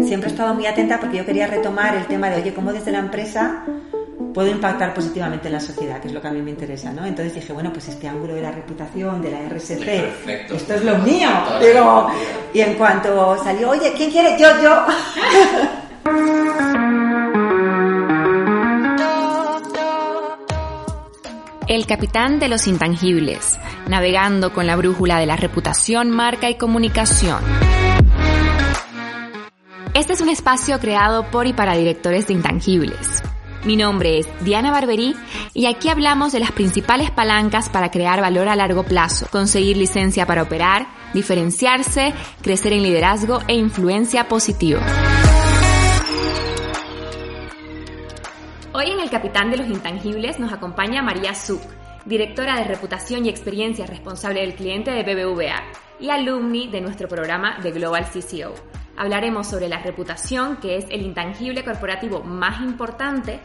Siempre he estado muy atenta porque yo quería retomar el tema de, oye, cómo desde la empresa puedo impactar positivamente en la sociedad, que es lo que a mí me interesa, ¿no? Entonces dije, bueno, pues este ángulo de la reputación, de la RSC, esto es lo mío. Digo, y en cuanto salió, oye, ¿quién quiere? Yo, yo. El capitán de los intangibles, navegando con la brújula de la reputación, marca y comunicación. Este es un espacio creado por y para directores de intangibles mi nombre es Diana Barberí y aquí hablamos de las principales palancas para crear valor a largo plazo, conseguir licencia para operar, diferenciarse, crecer en liderazgo e influencia positiva. Hoy en El Capitán de los Intangibles nos acompaña María Zuc, directora de Reputación y Experiencia responsable del cliente de BBVA y alumni de nuestro programa de Global CCO. Hablaremos sobre la reputación, que es el intangible corporativo más importante,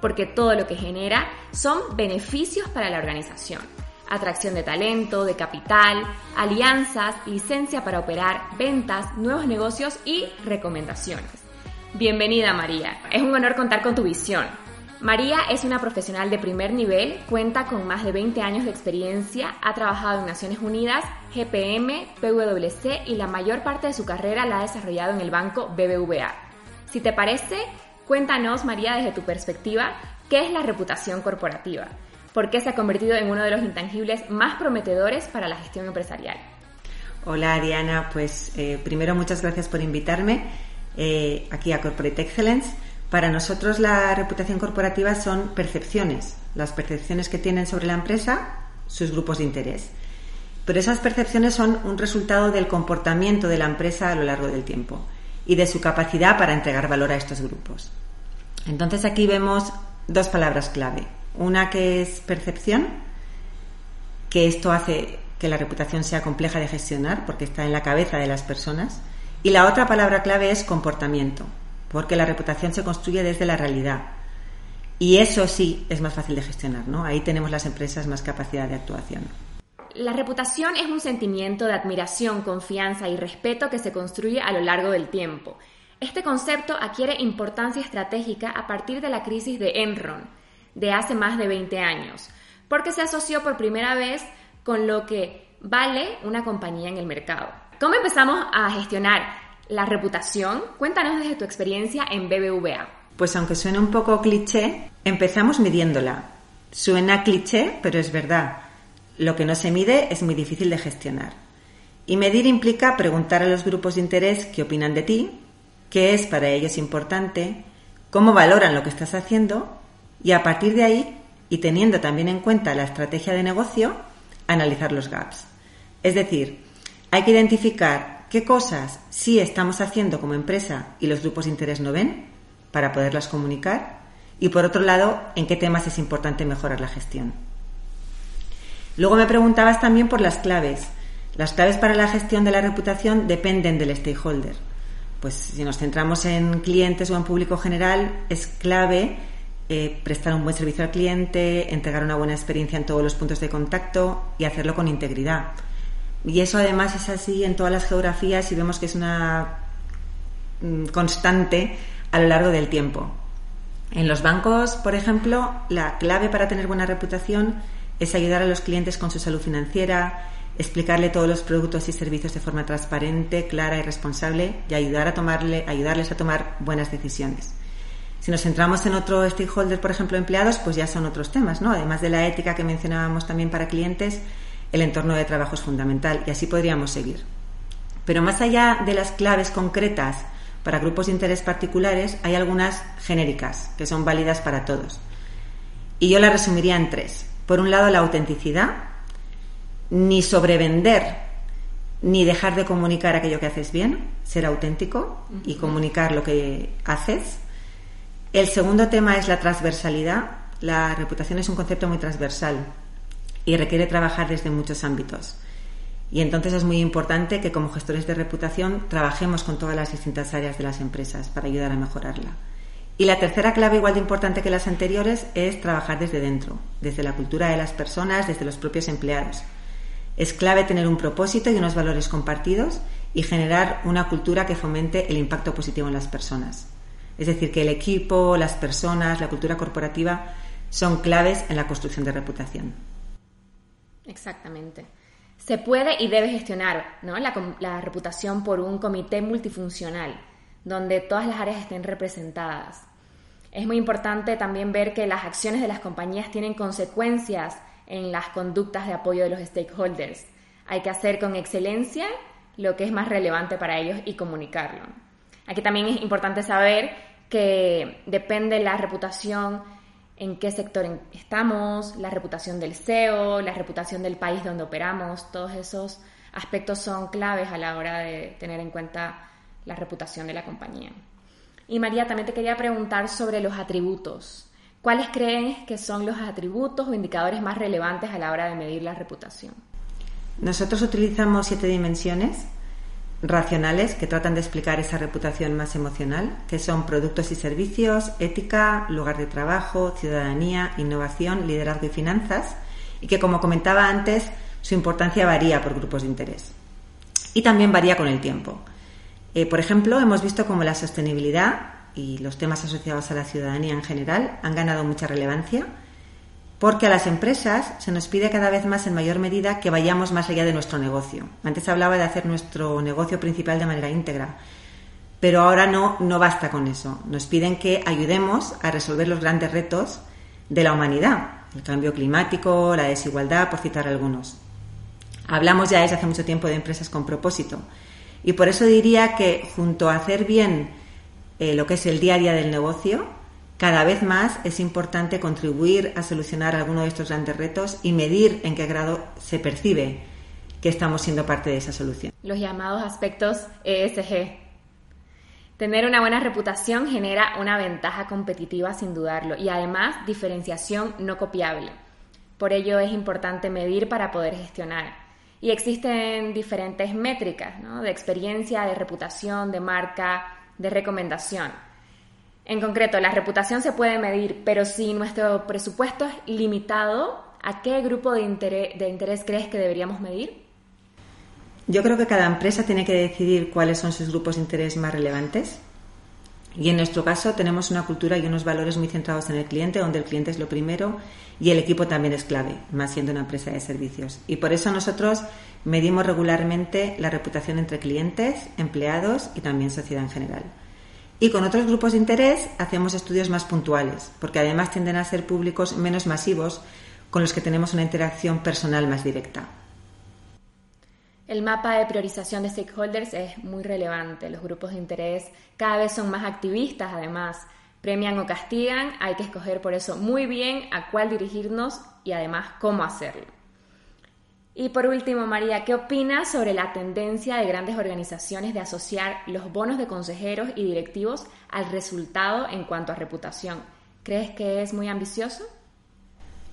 porque todo lo que genera son beneficios para la organización. Atracción de talento, de capital, alianzas, licencia para operar, ventas, nuevos negocios y recomendaciones. Bienvenida María, es un honor contar con tu visión. María es una profesional de primer nivel, cuenta con más de 20 años de experiencia, ha trabajado en Naciones Unidas, GPM, PwC y la mayor parte de su carrera la ha desarrollado en el banco BBVA. Si te parece, cuéntanos, María, desde tu perspectiva, ¿qué es la reputación corporativa? ¿Por qué se ha convertido en uno de los intangibles más prometedores para la gestión empresarial? Hola, Diana. Pues eh, primero, muchas gracias por invitarme eh, aquí a Corporate Excellence. Para nosotros la reputación corporativa son percepciones, las percepciones que tienen sobre la empresa sus grupos de interés. Pero esas percepciones son un resultado del comportamiento de la empresa a lo largo del tiempo y de su capacidad para entregar valor a estos grupos. Entonces aquí vemos dos palabras clave. Una que es percepción, que esto hace que la reputación sea compleja de gestionar porque está en la cabeza de las personas. Y la otra palabra clave es comportamiento, porque la reputación se construye desde la realidad. Y eso sí es más fácil de gestionar, ¿no? Ahí tenemos las empresas más capacidad de actuación. La reputación es un sentimiento de admiración, confianza y respeto que se construye a lo largo del tiempo. Este concepto adquiere importancia estratégica a partir de la crisis de Enron, de hace más de 20 años, porque se asoció por primera vez con lo que vale una compañía en el mercado. ¿Cómo empezamos a gestionar la reputación. Cuéntanos desde tu experiencia en BBVA. Pues aunque suene un poco cliché, empezamos midiéndola. Suena cliché, pero es verdad. Lo que no se mide es muy difícil de gestionar. Y medir implica preguntar a los grupos de interés qué opinan de ti, qué es para ellos importante, cómo valoran lo que estás haciendo y a partir de ahí, y teniendo también en cuenta la estrategia de negocio, analizar los gaps. Es decir, hay que identificar qué cosas sí estamos haciendo como empresa y los grupos de interés no ven para poderlas comunicar y por otro lado, en qué temas es importante mejorar la gestión. Luego me preguntabas también por las claves. Las claves para la gestión de la reputación dependen del stakeholder. Pues si nos centramos en clientes o en público general, es clave eh, prestar un buen servicio al cliente, entregar una buena experiencia en todos los puntos de contacto y hacerlo con integridad. Y eso además es así en todas las geografías y vemos que es una mm, constante a lo largo del tiempo. En los bancos, por ejemplo, la clave para tener buena reputación es ayudar a los clientes con su salud financiera, explicarle todos los productos y servicios de forma transparente, clara y responsable y ayudar a tomarle, ayudarles a tomar buenas decisiones. Si nos centramos en otro stakeholder, por ejemplo, empleados, pues ya son otros temas, ¿no? Además de la ética que mencionábamos también para clientes, el entorno de trabajo es fundamental y así podríamos seguir. Pero más allá de las claves concretas para grupos de interés particulares, hay algunas genéricas que son válidas para todos. Y yo las resumiría en tres. Por un lado, la autenticidad, ni sobrevender ni dejar de comunicar aquello que haces bien, ser auténtico y comunicar lo que haces. El segundo tema es la transversalidad. La reputación es un concepto muy transversal y requiere trabajar desde muchos ámbitos. Y entonces es muy importante que como gestores de reputación trabajemos con todas las distintas áreas de las empresas para ayudar a mejorarla. Y la tercera clave, igual de importante que las anteriores, es trabajar desde dentro, desde la cultura de las personas, desde los propios empleados. Es clave tener un propósito y unos valores compartidos y generar una cultura que fomente el impacto positivo en las personas. Es decir, que el equipo, las personas, la cultura corporativa son claves en la construcción de reputación. Exactamente. Se puede y debe gestionar la, la reputación por un comité multifuncional, donde todas las áreas estén representadas. Es muy importante también ver que las acciones de las compañías tienen consecuencias en las conductas de apoyo de los stakeholders. Hay que hacer con excelencia lo que es más relevante para ellos y comunicarlo. Aquí también es importante saber que depende la reputación en qué sector estamos, la reputación del CEO, la reputación del país donde operamos, todos esos aspectos son claves a la hora de tener en cuenta la reputación de la compañía. Y María, también te quería preguntar sobre los atributos. ¿Cuáles creen que son los atributos o indicadores más relevantes a la hora de medir la reputación? Nosotros utilizamos siete dimensiones racionales que tratan de explicar esa reputación más emocional, que son productos y servicios, ética, lugar de trabajo, ciudadanía, innovación, liderazgo y finanzas, y que, como comentaba antes, su importancia varía por grupos de interés. Y también varía con el tiempo. Eh, por ejemplo, hemos visto cómo la sostenibilidad y los temas asociados a la ciudadanía en general han ganado mucha relevancia porque a las empresas se nos pide cada vez más en mayor medida que vayamos más allá de nuestro negocio. Antes hablaba de hacer nuestro negocio principal de manera íntegra, pero ahora no, no basta con eso. Nos piden que ayudemos a resolver los grandes retos de la humanidad, el cambio climático, la desigualdad, por citar algunos. Hablamos ya desde hace mucho tiempo de empresas con propósito y por eso diría que junto a hacer bien eh, lo que es el día a día del negocio, cada vez más es importante contribuir a solucionar alguno de estos grandes retos y medir en qué grado se percibe que estamos siendo parte de esa solución. Los llamados aspectos ESG. Tener una buena reputación genera una ventaja competitiva sin dudarlo y además diferenciación no copiable. Por ello es importante medir para poder gestionar. Y existen diferentes métricas de experiencia, de reputación, de marca, de recomendación. En concreto, la reputación se puede medir, pero si nuestro presupuesto es limitado, ¿a qué grupo de interés, crees que deberíamos medir? Yo creo que cada empresa tiene que decidir cuáles son sus grupos de interés más relevantes. Y en nuestro caso tenemos una cultura y unos valores muy centrados en el cliente, donde el cliente es lo primero y el equipo también es clave, más siendo una empresa de servicios. Y por eso nosotros medimos regularmente la reputación entre clientes, empleados y también sociedad en general. Y con otros grupos de interés hacemos estudios más puntuales, porque además tienden a ser públicos menos masivos con los que tenemos una interacción personal más directa. El mapa de priorización de stakeholders es muy relevante. Los grupos de interés cada vez son más activistas, además. Premian o castigan, hay que escoger por eso muy bien a cuál dirigirnos y además cómo hacerlo. Y por último, María, ¿qué opinas sobre la tendencia de grandes organizaciones de asociar los bonos de consejeros y directivos al resultado en cuanto a reputación? ¿Crees que es muy ambicioso?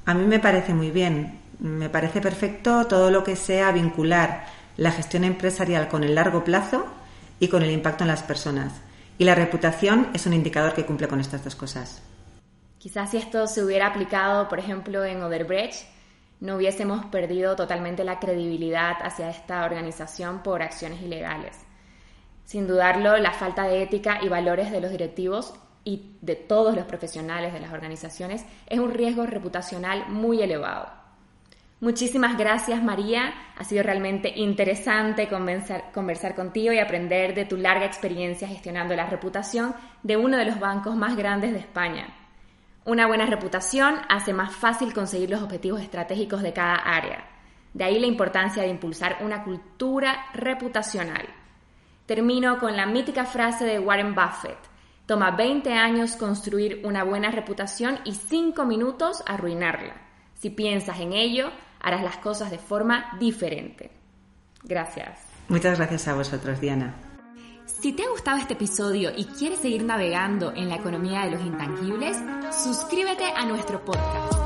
A mí me parece muy bien. Me parece perfecto todo lo que sea vincular la gestión empresarial con el largo plazo y con el impacto en las personas. Y la reputación es un indicador que cumple con estas dos cosas. Quizás si esto se hubiera aplicado, por ejemplo, en Oderbrecht, no hubiésemos perdido totalmente la credibilidad hacia esta organización por acciones ilegales. Sin dudarlo, la falta de ética y valores de los directivos y de todos los profesionales de las organizaciones es un riesgo reputacional muy elevado. Muchísimas gracias María, ha sido realmente interesante conversar, conversar, contigo y aprender de tu larga experiencia gestionando la reputación de uno de los bancos más grandes de España. Una buena reputación hace más fácil conseguir los objetivos estratégicos de cada área. De ahí la importancia de impulsar una cultura reputacional. Termino con la mítica frase de Warren Buffett. Toma 20 años construir una buena reputación y 5 minutos arruinarla. Si piensas en ello, harás las cosas de forma diferente. Gracias. Muchas gracias a vosotros, Diana. Si te ha gustado este episodio y quieres seguir navegando en la economía de los intangibles, suscríbete a nuestro podcast.